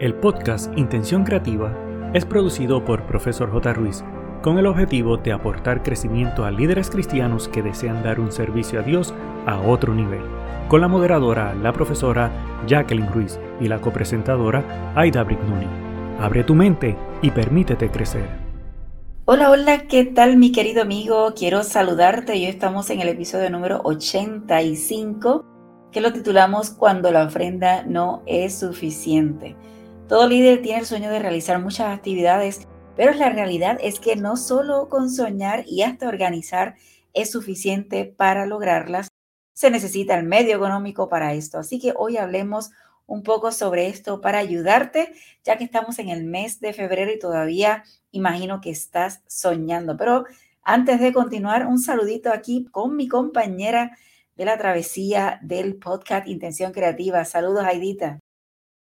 El podcast Intención Creativa es producido por Profesor J. Ruiz con el objetivo de aportar crecimiento a líderes cristianos que desean dar un servicio a Dios a otro nivel, con la moderadora, la profesora Jacqueline Ruiz y la copresentadora Aida Brignoni. Abre tu mente y permítete crecer. Hola, hola, ¿qué tal mi querido amigo? Quiero saludarte. Hoy estamos en el episodio número 85 que lo titulamos Cuando la ofrenda no es suficiente. Todo líder tiene el sueño de realizar muchas actividades, pero la realidad es que no solo con soñar y hasta organizar es suficiente para lograrlas. Se necesita el medio económico para esto. Así que hoy hablemos un poco sobre esto para ayudarte, ya que estamos en el mes de febrero y todavía imagino que estás soñando. Pero antes de continuar, un saludito aquí con mi compañera de la travesía del podcast Intención Creativa. Saludos, Aidita.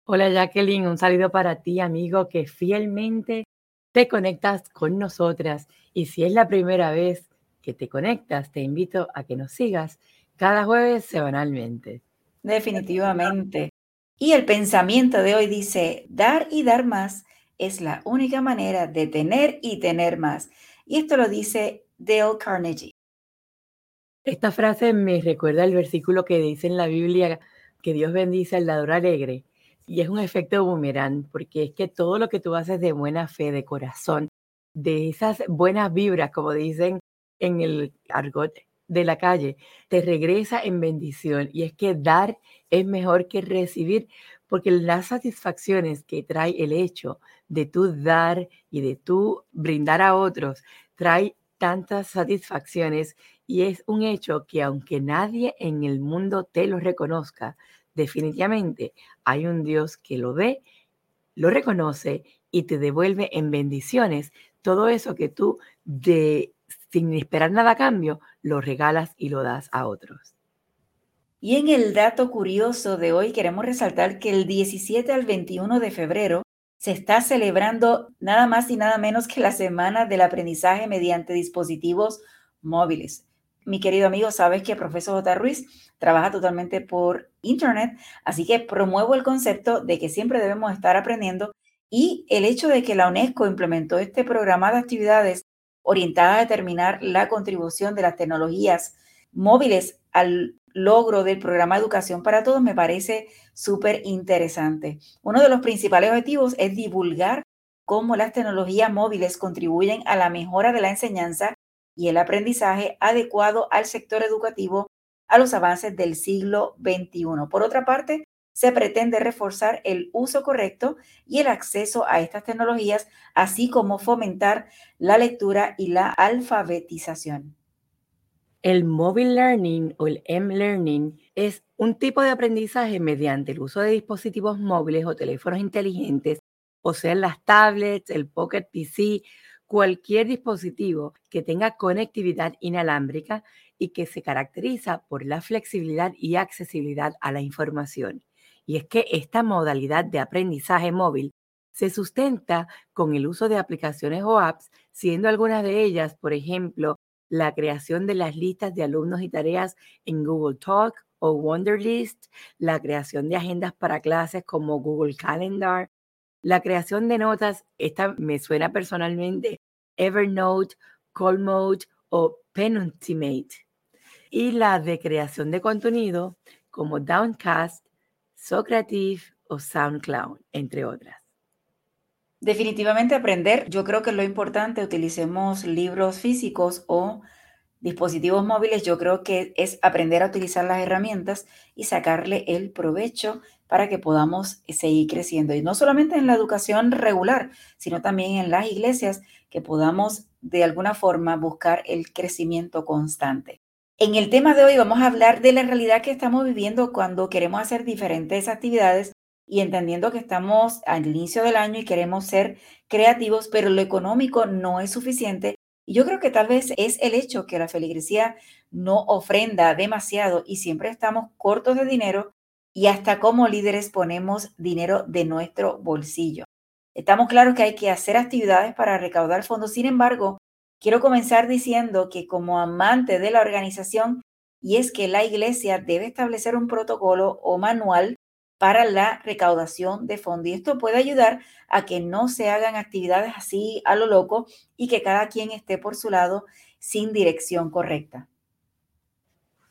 Hola Jacqueline, un saludo para ti, amigo, que fielmente te conectas con nosotras. Y si es la primera vez que te conectas, te invito a que nos sigas cada jueves semanalmente. Definitivamente. Y el pensamiento de hoy dice, dar y dar más es la única manera de tener y tener más. Y esto lo dice Dale Carnegie. Esta frase me recuerda el versículo que dice en la Biblia que Dios bendice al dador alegre y es un efecto boomerang, porque es que todo lo que tú haces de buena fe, de corazón, de esas buenas vibras, como dicen en el argot de la calle, te regresa en bendición. Y es que dar es mejor que recibir, porque las satisfacciones que trae el hecho de tú dar y de tú brindar a otros, trae tantas satisfacciones y es un hecho que aunque nadie en el mundo te lo reconozca, definitivamente hay un Dios que lo ve, lo reconoce y te devuelve en bendiciones todo eso que tú de sin esperar nada a cambio lo regalas y lo das a otros. Y en el dato curioso de hoy queremos resaltar que el 17 al 21 de febrero se está celebrando nada más y nada menos que la Semana del Aprendizaje mediante dispositivos móviles mi querido amigo, sabes que profesor J. Ruiz trabaja totalmente por Internet, así que promuevo el concepto de que siempre debemos estar aprendiendo y el hecho de que la UNESCO implementó este programa de actividades orientada a determinar la contribución de las tecnologías móviles al logro del programa educación para todos me parece súper interesante. Uno de los principales objetivos es divulgar cómo las tecnologías móviles contribuyen a la mejora de la enseñanza y el aprendizaje adecuado al sector educativo a los avances del siglo XXI. Por otra parte, se pretende reforzar el uso correcto y el acceso a estas tecnologías, así como fomentar la lectura y la alfabetización. El mobile learning o el M-learning es un tipo de aprendizaje mediante el uso de dispositivos móviles o teléfonos inteligentes, o sea, las tablets, el Pocket PC cualquier dispositivo que tenga conectividad inalámbrica y que se caracteriza por la flexibilidad y accesibilidad a la información. Y es que esta modalidad de aprendizaje móvil se sustenta con el uso de aplicaciones o apps, siendo algunas de ellas, por ejemplo, la creación de las listas de alumnos y tareas en Google Talk o Wonderlist, la creación de agendas para clases como Google Calendar, la creación de notas, esta me suena personalmente Evernote, Callmode o Penultimate. Y la de creación de contenido como Downcast, Socrative o SoundCloud, entre otras. Definitivamente aprender, yo creo que lo importante, utilicemos libros físicos o dispositivos móviles, yo creo que es aprender a utilizar las herramientas y sacarle el provecho para que podamos seguir creciendo. Y no solamente en la educación regular, sino también en las iglesias, que podamos de alguna forma buscar el crecimiento constante. En el tema de hoy vamos a hablar de la realidad que estamos viviendo cuando queremos hacer diferentes actividades y entendiendo que estamos al inicio del año y queremos ser creativos, pero lo económico no es suficiente. Y yo creo que tal vez es el hecho que la feligresía no ofrenda demasiado y siempre estamos cortos de dinero y hasta como líderes ponemos dinero de nuestro bolsillo. Estamos claros que hay que hacer actividades para recaudar fondos. Sin embargo, quiero comenzar diciendo que como amante de la organización, y es que la iglesia debe establecer un protocolo o manual para la recaudación de fondos. Y esto puede ayudar a que no se hagan actividades así a lo loco y que cada quien esté por su lado sin dirección correcta.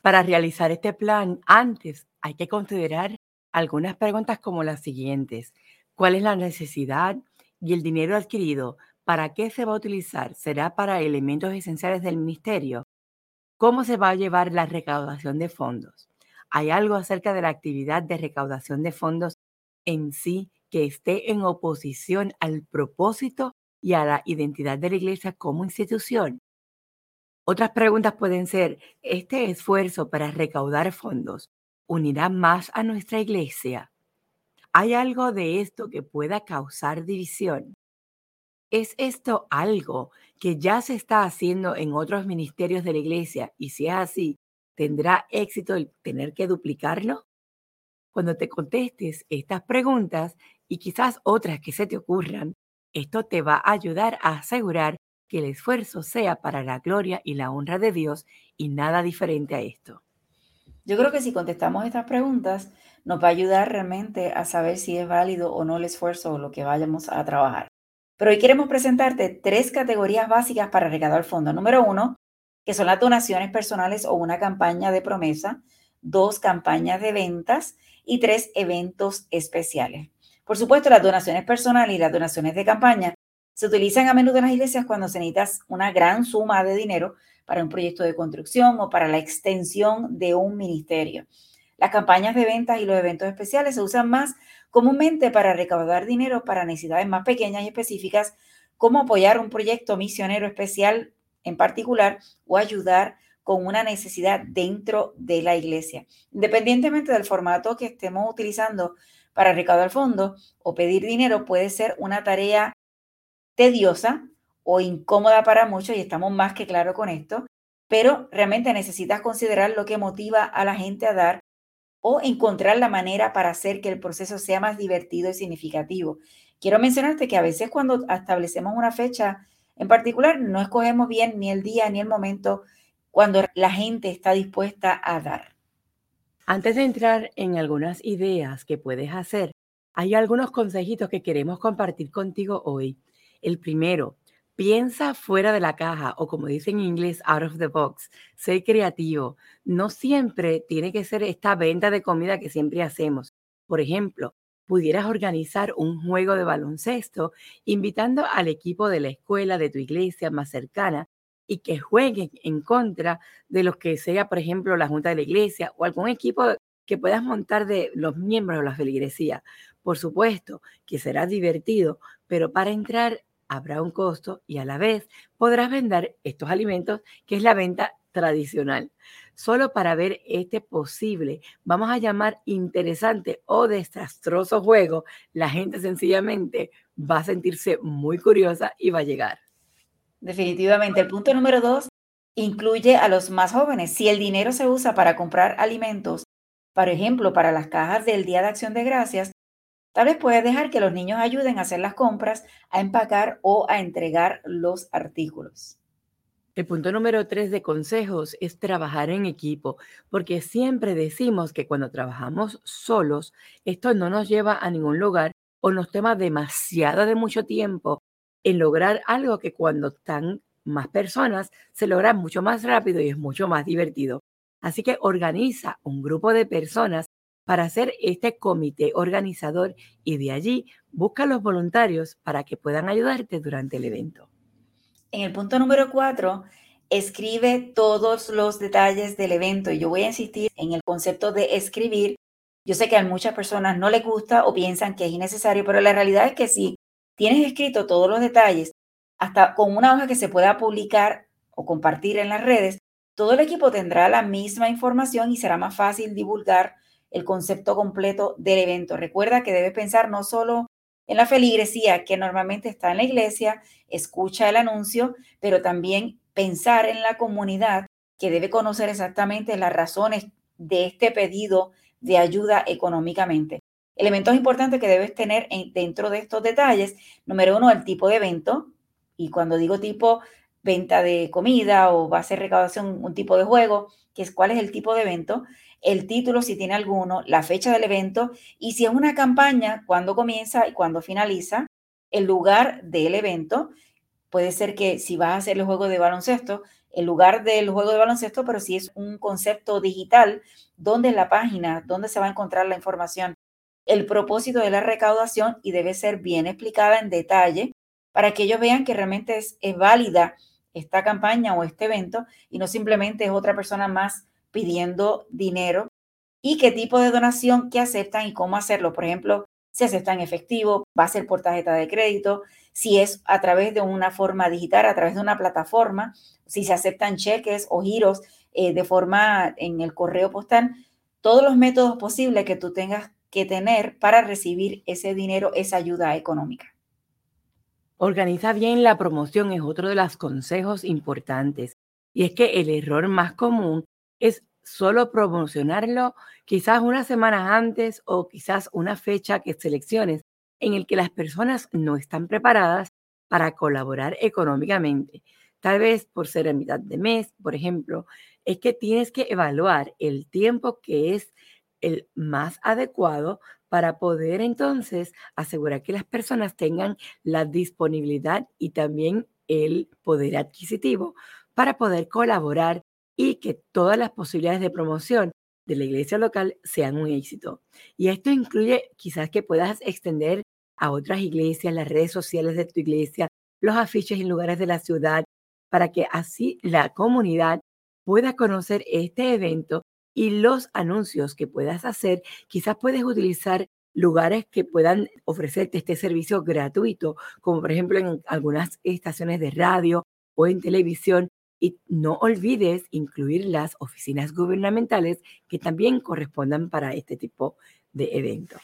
Para realizar este plan, antes hay que considerar algunas preguntas como las siguientes. ¿Cuál es la necesidad y el dinero adquirido? ¿Para qué se va a utilizar? ¿Será para elementos esenciales del ministerio? ¿Cómo se va a llevar la recaudación de fondos? ¿Hay algo acerca de la actividad de recaudación de fondos en sí que esté en oposición al propósito y a la identidad de la iglesia como institución? Otras preguntas pueden ser, ¿este esfuerzo para recaudar fondos unirá más a nuestra iglesia? ¿Hay algo de esto que pueda causar división? ¿Es esto algo que ya se está haciendo en otros ministerios de la iglesia? Y si es así, ¿tendrá éxito el tener que duplicarlo? Cuando te contestes estas preguntas y quizás otras que se te ocurran, esto te va a ayudar a asegurar que el esfuerzo sea para la gloria y la honra de Dios y nada diferente a esto. Yo creo que si contestamos estas preguntas, nos va a ayudar realmente a saber si es válido o no el esfuerzo o lo que vayamos a trabajar. Pero hoy queremos presentarte tres categorías básicas para recaudar fondo. Número uno, que son las donaciones personales o una campaña de promesa, dos campañas de ventas y tres eventos especiales. Por supuesto, las donaciones personales y las donaciones de campaña se utilizan a menudo en las iglesias cuando se necesita una gran suma de dinero para un proyecto de construcción o para la extensión de un ministerio. Las campañas de ventas y los eventos especiales se usan más comúnmente para recaudar dinero para necesidades más pequeñas y específicas, como apoyar un proyecto misionero especial en particular o ayudar con una necesidad dentro de la iglesia. Independientemente del formato que estemos utilizando para recaudar fondos o pedir dinero, puede ser una tarea tediosa o incómoda para muchos y estamos más que claros con esto, pero realmente necesitas considerar lo que motiva a la gente a dar o encontrar la manera para hacer que el proceso sea más divertido y significativo. Quiero mencionarte que a veces cuando establecemos una fecha en particular, no escogemos bien ni el día ni el momento cuando la gente está dispuesta a dar. Antes de entrar en algunas ideas que puedes hacer, hay algunos consejitos que queremos compartir contigo hoy. El primero, piensa fuera de la caja o como dicen en inglés, out of the box. Sé creativo. No siempre tiene que ser esta venta de comida que siempre hacemos. Por ejemplo, pudieras organizar un juego de baloncesto invitando al equipo de la escuela de tu iglesia más cercana y que jueguen en contra de los que sea, por ejemplo, la junta de la iglesia o algún equipo que puedas montar de los miembros de la feligresía. Por supuesto que será divertido, pero para entrar habrá un costo y a la vez podrás vender estos alimentos, que es la venta tradicional. Solo para ver este posible, vamos a llamar interesante o desastroso juego, la gente sencillamente va a sentirse muy curiosa y va a llegar. Definitivamente. El punto número dos incluye a los más jóvenes. Si el dinero se usa para comprar alimentos, por ejemplo, para las cajas del Día de Acción de Gracias, tal vez puedes dejar que los niños ayuden a hacer las compras, a empacar o a entregar los artículos. El punto número tres de consejos es trabajar en equipo, porque siempre decimos que cuando trabajamos solos, esto no nos lleva a ningún lugar o nos toma demasiado de mucho tiempo en lograr algo que cuando están más personas se logra mucho más rápido y es mucho más divertido. Así que organiza un grupo de personas para hacer este comité organizador y de allí busca los voluntarios para que puedan ayudarte durante el evento. En el punto número cuatro, escribe todos los detalles del evento. Yo voy a insistir en el concepto de escribir. Yo sé que a muchas personas no les gusta o piensan que es innecesario, pero la realidad es que si tienes escrito todos los detalles, hasta con una hoja que se pueda publicar o compartir en las redes, todo el equipo tendrá la misma información y será más fácil divulgar el concepto completo del evento. Recuerda que debes pensar no solo en la feligresía que normalmente está en la iglesia, escucha el anuncio, pero también pensar en la comunidad que debe conocer exactamente las razones de este pedido de ayuda económicamente. Elementos importantes que debes tener dentro de estos detalles. Número uno, el tipo de evento. Y cuando digo tipo, venta de comida o va a ser recaudación un tipo de juego, que es cuál es el tipo de evento, el título si tiene alguno, la fecha del evento y si es una campaña, cuándo comienza y cuándo finaliza, el lugar del evento. Puede ser que si vas a hacer el juego de baloncesto, el lugar del juego de baloncesto, pero si es un concepto digital, ¿dónde es la página? ¿Dónde se va a encontrar la información? El propósito de la recaudación y debe ser bien explicada en detalle para que ellos vean que realmente es, es válida esta campaña o este evento y no simplemente es otra persona más pidiendo dinero y qué tipo de donación que aceptan y cómo hacerlo. Por ejemplo, si aceptan efectivo, va a ser por tarjeta de crédito, si es a través de una forma digital, a través de una plataforma, si se aceptan cheques o giros eh, de forma en el correo postal, todos los métodos posibles que tú tengas que tener para recibir ese dinero, esa ayuda económica. Organiza bien la promoción es otro de los consejos importantes. Y es que el error más común es solo promocionarlo quizás unas semanas antes o quizás una fecha que selecciones en el que las personas no están preparadas para colaborar económicamente. Tal vez por ser a mitad de mes, por ejemplo, es que tienes que evaluar el tiempo que es el más adecuado para poder entonces asegurar que las personas tengan la disponibilidad y también el poder adquisitivo para poder colaborar y que todas las posibilidades de promoción de la iglesia local sean un éxito. Y esto incluye quizás que puedas extender a otras iglesias, las redes sociales de tu iglesia, los afiches en lugares de la ciudad, para que así la comunidad pueda conocer este evento y los anuncios que puedas hacer. Quizás puedes utilizar lugares que puedan ofrecerte este servicio gratuito, como por ejemplo en algunas estaciones de radio o en televisión, y no olvides incluir las oficinas gubernamentales que también correspondan para este tipo de eventos.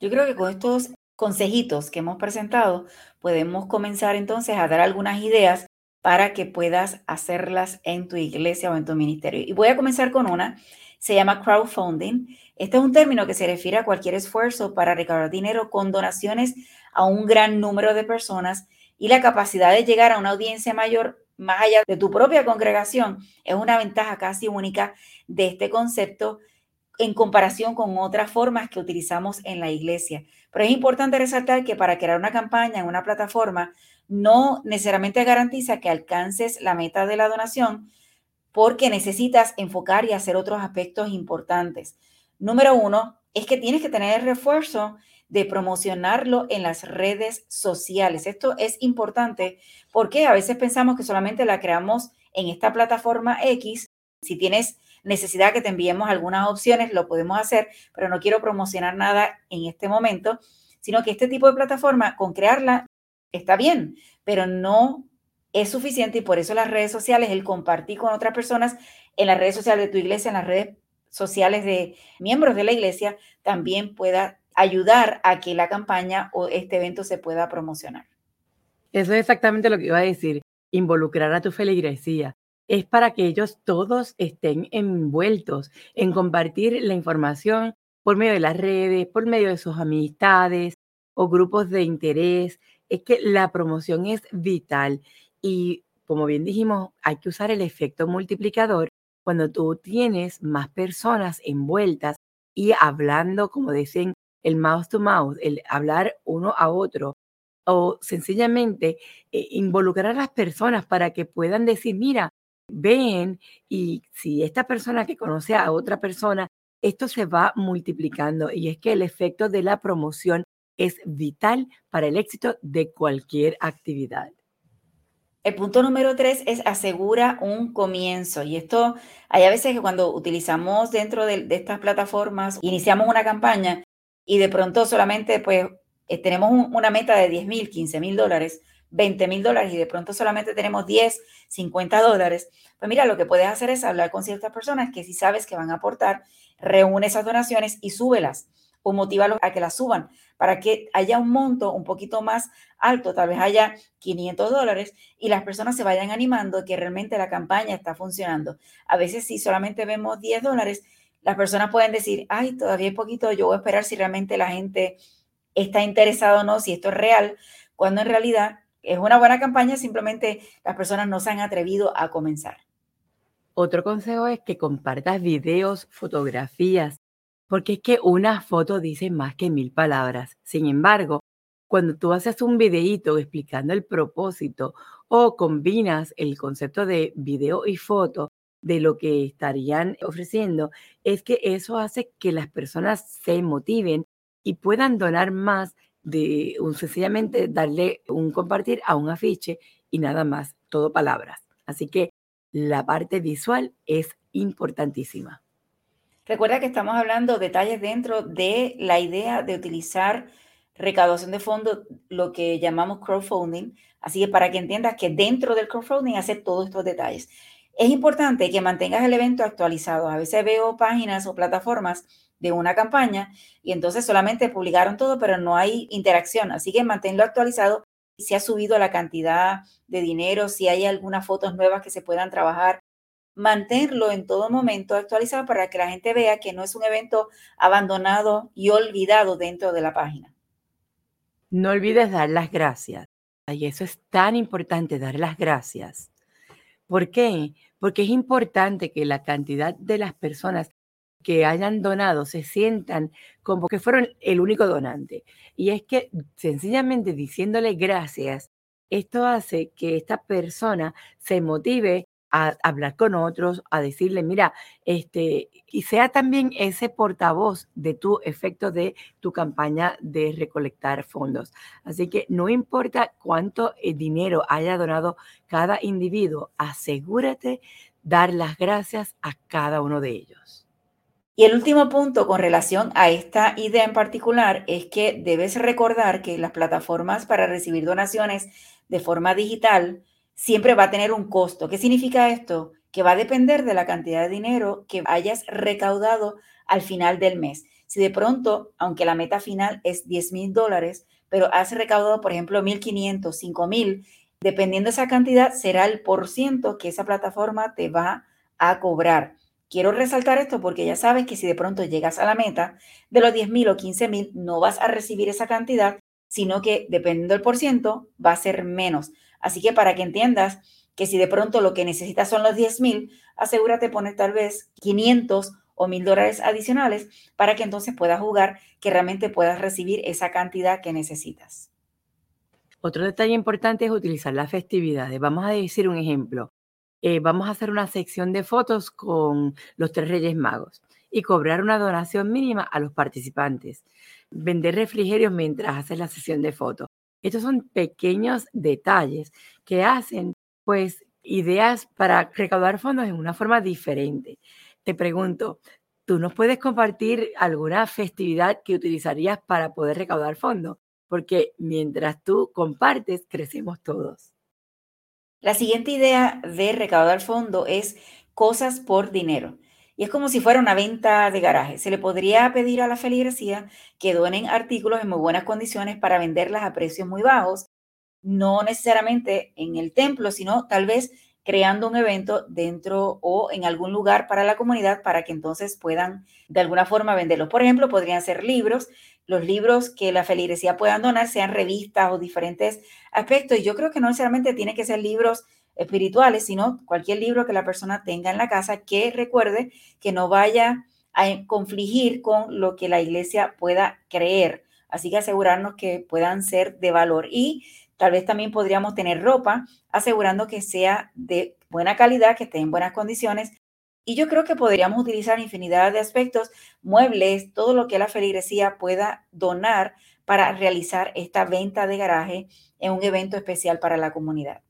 Yo creo que con estos consejitos que hemos presentado, podemos comenzar entonces a dar algunas ideas para que puedas hacerlas en tu iglesia o en tu ministerio. Y voy a comenzar con una, se llama crowdfunding. Este es un término que se refiere a cualquier esfuerzo para recaudar dinero con donaciones a un gran número de personas y la capacidad de llegar a una audiencia mayor más allá de tu propia congregación, es una ventaja casi única de este concepto en comparación con otras formas que utilizamos en la iglesia. Pero es importante resaltar que para crear una campaña en una plataforma no necesariamente garantiza que alcances la meta de la donación porque necesitas enfocar y hacer otros aspectos importantes. Número uno es que tienes que tener el refuerzo de promocionarlo en las redes sociales. Esto es importante porque a veces pensamos que solamente la creamos en esta plataforma X. Si tienes necesidad que te enviemos algunas opciones, lo podemos hacer, pero no quiero promocionar nada en este momento, sino que este tipo de plataforma, con crearla, está bien, pero no es suficiente y por eso las redes sociales, el compartir con otras personas en las redes sociales de tu iglesia, en las redes sociales de miembros de la iglesia, también pueda ayudar a que la campaña o este evento se pueda promocionar. Eso es exactamente lo que iba a decir, involucrar a tu feligresía. Es para que ellos todos estén envueltos en compartir la información por medio de las redes, por medio de sus amistades o grupos de interés. Es que la promoción es vital y como bien dijimos, hay que usar el efecto multiplicador cuando tú tienes más personas envueltas y hablando, como dicen el mouth to mouth, el hablar uno a otro, o sencillamente eh, involucrar a las personas para que puedan decir, mira, ven y si esta persona que conoce a otra persona, esto se va multiplicando y es que el efecto de la promoción es vital para el éxito de cualquier actividad. El punto número tres es asegura un comienzo. Y esto, hay a veces que cuando utilizamos dentro de, de estas plataformas, iniciamos una campaña, y de pronto solamente pues eh, tenemos una meta de 10 mil, 15 mil dólares, 20 mil dólares y de pronto solamente tenemos 10, 50 dólares, pues mira, lo que puedes hacer es hablar con ciertas personas que si sabes que van a aportar, reúne esas donaciones y súbelas o motívalos a que las suban para que haya un monto un poquito más alto, tal vez haya 500 dólares y las personas se vayan animando que realmente la campaña está funcionando. A veces si solamente vemos 10 dólares, las personas pueden decir, ay, todavía es poquito, yo voy a esperar si realmente la gente está interesada o no, si esto es real, cuando en realidad es una buena campaña, simplemente las personas no se han atrevido a comenzar. Otro consejo es que compartas videos, fotografías, porque es que una foto dice más que mil palabras. Sin embargo, cuando tú haces un videíto explicando el propósito o combinas el concepto de video y foto de lo que estarían ofreciendo, es que eso hace que las personas se motiven y puedan donar más de un sencillamente darle un compartir a un afiche y nada más, todo palabras. Así que la parte visual es importantísima. Recuerda que estamos hablando detalles dentro de la idea de utilizar recaudación de fondos, lo que llamamos crowdfunding. Así que para que entiendas que dentro del crowdfunding hace todos estos detalles. Es importante que mantengas el evento actualizado. A veces veo páginas o plataformas de una campaña y entonces solamente publicaron todo, pero no hay interacción. Así que manténlo actualizado. Si ha subido la cantidad de dinero, si hay algunas fotos nuevas que se puedan trabajar, mantenerlo en todo momento actualizado para que la gente vea que no es un evento abandonado y olvidado dentro de la página. No olvides dar las gracias. Y eso es tan importante, dar las gracias. ¿Por qué? Porque es importante que la cantidad de las personas que hayan donado se sientan como que fueron el único donante. Y es que sencillamente diciéndole gracias, esto hace que esta persona se motive a hablar con otros, a decirle, mira, este, y sea también ese portavoz de tu efecto de tu campaña de recolectar fondos. Así que no importa cuánto eh, dinero haya donado cada individuo, asegúrate dar las gracias a cada uno de ellos. Y el último punto con relación a esta idea en particular es que debes recordar que las plataformas para recibir donaciones de forma digital siempre va a tener un costo. ¿Qué significa esto? Que va a depender de la cantidad de dinero que hayas recaudado al final del mes. Si de pronto, aunque la meta final es 10 mil dólares, pero has recaudado, por ejemplo, 1.500, 5.000, dependiendo de esa cantidad, será el por ciento que esa plataforma te va a cobrar. Quiero resaltar esto porque ya sabes que si de pronto llegas a la meta de los 10 mil o 15 mil, no vas a recibir esa cantidad, sino que dependiendo del por ciento, va a ser menos. Así que para que entiendas que si de pronto lo que necesitas son los 10 mil, asegúrate de poner tal vez 500 o 1000 dólares adicionales para que entonces puedas jugar, que realmente puedas recibir esa cantidad que necesitas. Otro detalle importante es utilizar las festividades. Vamos a decir un ejemplo. Eh, vamos a hacer una sección de fotos con los tres Reyes Magos y cobrar una donación mínima a los participantes. Vender refrigerios mientras haces la sesión de fotos. Estos son pequeños detalles que hacen, pues, ideas para recaudar fondos en una forma diferente. Te pregunto, ¿tú nos puedes compartir alguna festividad que utilizarías para poder recaudar fondos? Porque mientras tú compartes, crecemos todos. La siguiente idea de recaudar fondo es cosas por dinero. Y es como si fuera una venta de garaje. Se le podría pedir a la feligresía que donen artículos en muy buenas condiciones para venderlas a precios muy bajos, no necesariamente en el templo, sino tal vez creando un evento dentro o en algún lugar para la comunidad para que entonces puedan de alguna forma venderlos. Por ejemplo, podrían ser libros. Los libros que la feligresía puedan donar sean revistas o diferentes aspectos. Y yo creo que no necesariamente tiene que ser libros espirituales, sino cualquier libro que la persona tenga en la casa que recuerde que no vaya a confligir con lo que la iglesia pueda creer. Así que asegurarnos que puedan ser de valor y tal vez también podríamos tener ropa asegurando que sea de buena calidad, que esté en buenas condiciones. Y yo creo que podríamos utilizar infinidad de aspectos, muebles, todo lo que la feligresía pueda donar para realizar esta venta de garaje en un evento especial para la comunidad.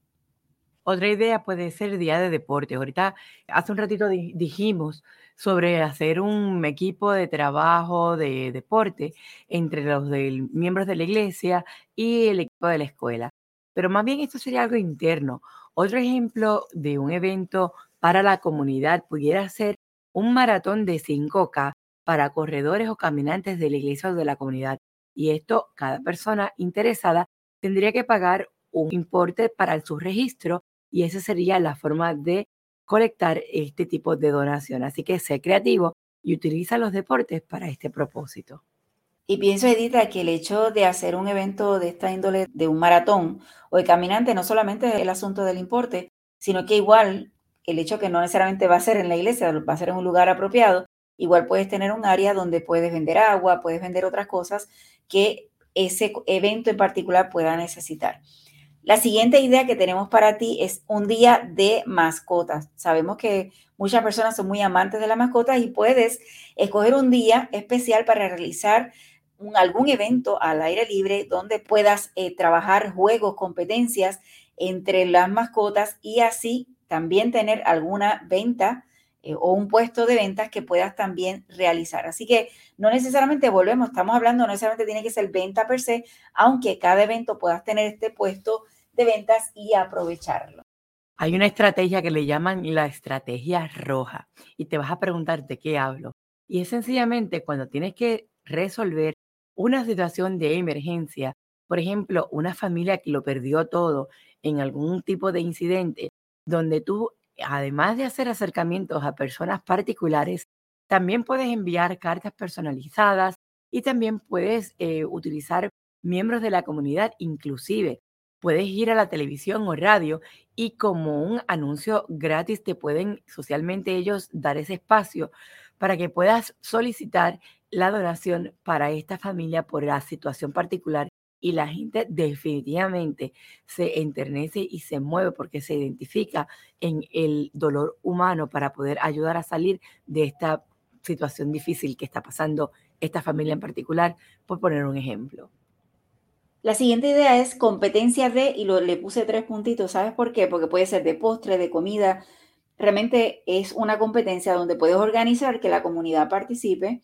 Otra idea puede ser día de deporte. Ahorita, hace un ratito dijimos sobre hacer un equipo de trabajo de deporte entre los miembros de la iglesia y el equipo de la escuela. Pero más bien esto sería algo interno. Otro ejemplo de un evento para la comunidad pudiera ser un maratón de 5K para corredores o caminantes de la iglesia o de la comunidad. Y esto, cada persona interesada tendría que pagar un importe para su registro y esa sería la forma de colectar este tipo de donación. Así que sé creativo y utiliza los deportes para este propósito. Y pienso, Edita, que el hecho de hacer un evento de esta índole, de un maratón o de caminante, no solamente es el asunto del importe, sino que igual el hecho que no necesariamente va a ser en la iglesia, va a ser en un lugar apropiado, igual puedes tener un área donde puedes vender agua, puedes vender otras cosas que ese evento en particular pueda necesitar. La siguiente idea que tenemos para ti es un día de mascotas. Sabemos que muchas personas son muy amantes de las mascotas y puedes escoger un día especial para realizar algún evento al aire libre donde puedas eh, trabajar juegos, competencias entre las mascotas y así también tener alguna venta eh, o un puesto de ventas que puedas también realizar. Así que no necesariamente volvemos, estamos hablando, no necesariamente tiene que ser venta per se, aunque cada evento puedas tener este puesto de ventas y aprovecharlo. Hay una estrategia que le llaman la estrategia roja y te vas a preguntar de qué hablo. Y es sencillamente cuando tienes que resolver una situación de emergencia, por ejemplo, una familia que lo perdió todo en algún tipo de incidente, donde tú además de hacer acercamientos a personas particulares, también puedes enviar cartas personalizadas y también puedes eh, utilizar miembros de la comunidad, inclusive puedes ir a la televisión o radio y como un anuncio gratis te pueden socialmente ellos dar ese espacio para que puedas solicitar la donación para esta familia por la situación particular y la gente definitivamente se enternece y se mueve porque se identifica en el dolor humano para poder ayudar a salir de esta situación difícil que está pasando esta familia en particular, por poner un ejemplo. La siguiente idea es competencia de, y lo, le puse tres puntitos, ¿sabes por qué? Porque puede ser de postre, de comida. Realmente es una competencia donde puedes organizar que la comunidad participe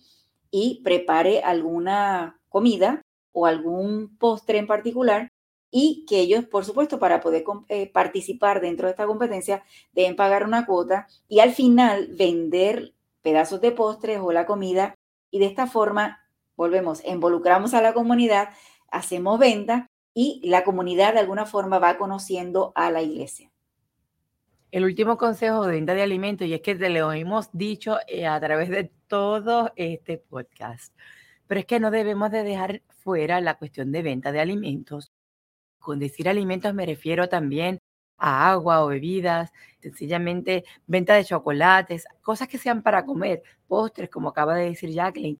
y prepare alguna comida o algún postre en particular y que ellos, por supuesto, para poder eh, participar dentro de esta competencia, deben pagar una cuota y al final vender pedazos de postres o la comida y de esta forma, volvemos, involucramos a la comunidad, hacemos venta y la comunidad de alguna forma va conociendo a la iglesia. El último consejo de venta de alimentos, y es que te lo hemos dicho eh, a través de todo este podcast, pero es que no debemos de dejar fuera la cuestión de venta de alimentos. Con decir alimentos me refiero también a agua o bebidas, sencillamente venta de chocolates, cosas que sean para comer, postres, como acaba de decir Jacqueline.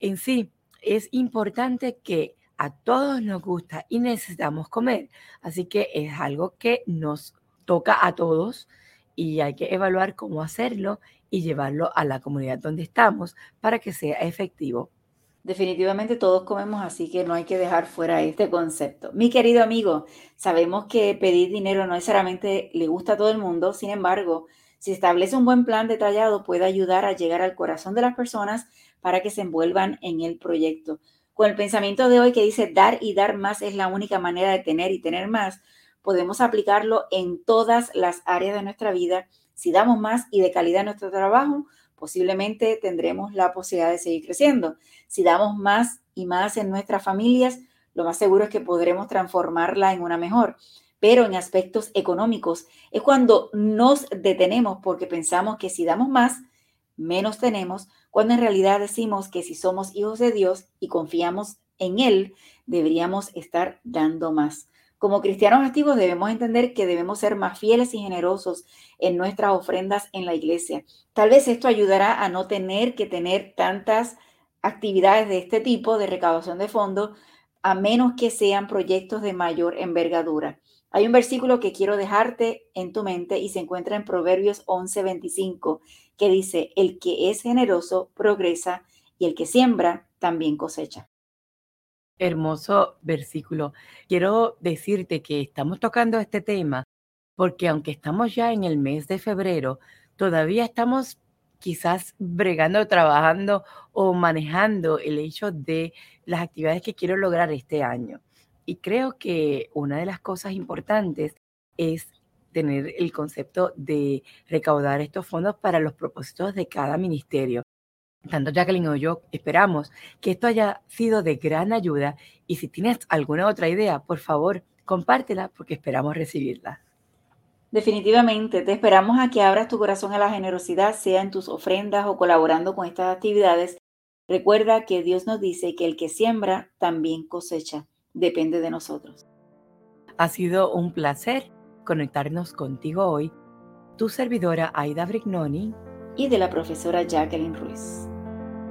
En sí, es importante que a todos nos gusta y necesitamos comer, así que es algo que nos toca a todos y hay que evaluar cómo hacerlo y llevarlo a la comunidad donde estamos para que sea efectivo Definitivamente todos comemos, así que no hay que dejar fuera este concepto. Mi querido amigo, sabemos que pedir dinero no necesariamente le gusta a todo el mundo, sin embargo, si establece un buen plan detallado puede ayudar a llegar al corazón de las personas para que se envuelvan en el proyecto. Con el pensamiento de hoy que dice dar y dar más es la única manera de tener y tener más, podemos aplicarlo en todas las áreas de nuestra vida. Si damos más y de calidad nuestro trabajo, posiblemente tendremos la posibilidad de seguir creciendo. Si damos más y más en nuestras familias, lo más seguro es que podremos transformarla en una mejor. Pero en aspectos económicos es cuando nos detenemos porque pensamos que si damos más, menos tenemos, cuando en realidad decimos que si somos hijos de Dios y confiamos en Él, deberíamos estar dando más. Como cristianos activos debemos entender que debemos ser más fieles y generosos en nuestras ofrendas en la iglesia. Tal vez esto ayudará a no tener que tener tantas actividades de este tipo de recaudación de fondos, a menos que sean proyectos de mayor envergadura. Hay un versículo que quiero dejarte en tu mente y se encuentra en Proverbios 11:25, que dice, el que es generoso progresa y el que siembra también cosecha. Hermoso versículo. Quiero decirte que estamos tocando este tema porque aunque estamos ya en el mes de febrero, todavía estamos quizás bregando, trabajando o manejando el hecho de las actividades que quiero lograr este año. Y creo que una de las cosas importantes es tener el concepto de recaudar estos fondos para los propósitos de cada ministerio tanto Jacqueline o yo esperamos que esto haya sido de gran ayuda y si tienes alguna otra idea, por favor, compártela porque esperamos recibirla. Definitivamente, te esperamos a que abras tu corazón a la generosidad, sea en tus ofrendas o colaborando con estas actividades Recuerda que Dios nos dice que el que siembra también cosecha. Depende de nosotros. Ha sido un placer conectarnos contigo hoy. Tu servidora Aida Brignoni y de la profesora Jacqueline Ruiz.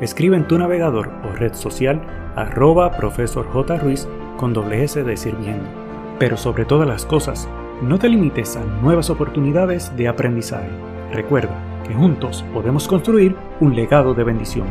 escribe en tu navegador o red social arroba profesor J. Ruiz con doble S de sirviendo. Pero sobre todas las cosas, no te limites a nuevas oportunidades de aprendizaje. Recuerda que juntos podemos construir un legado de bendición.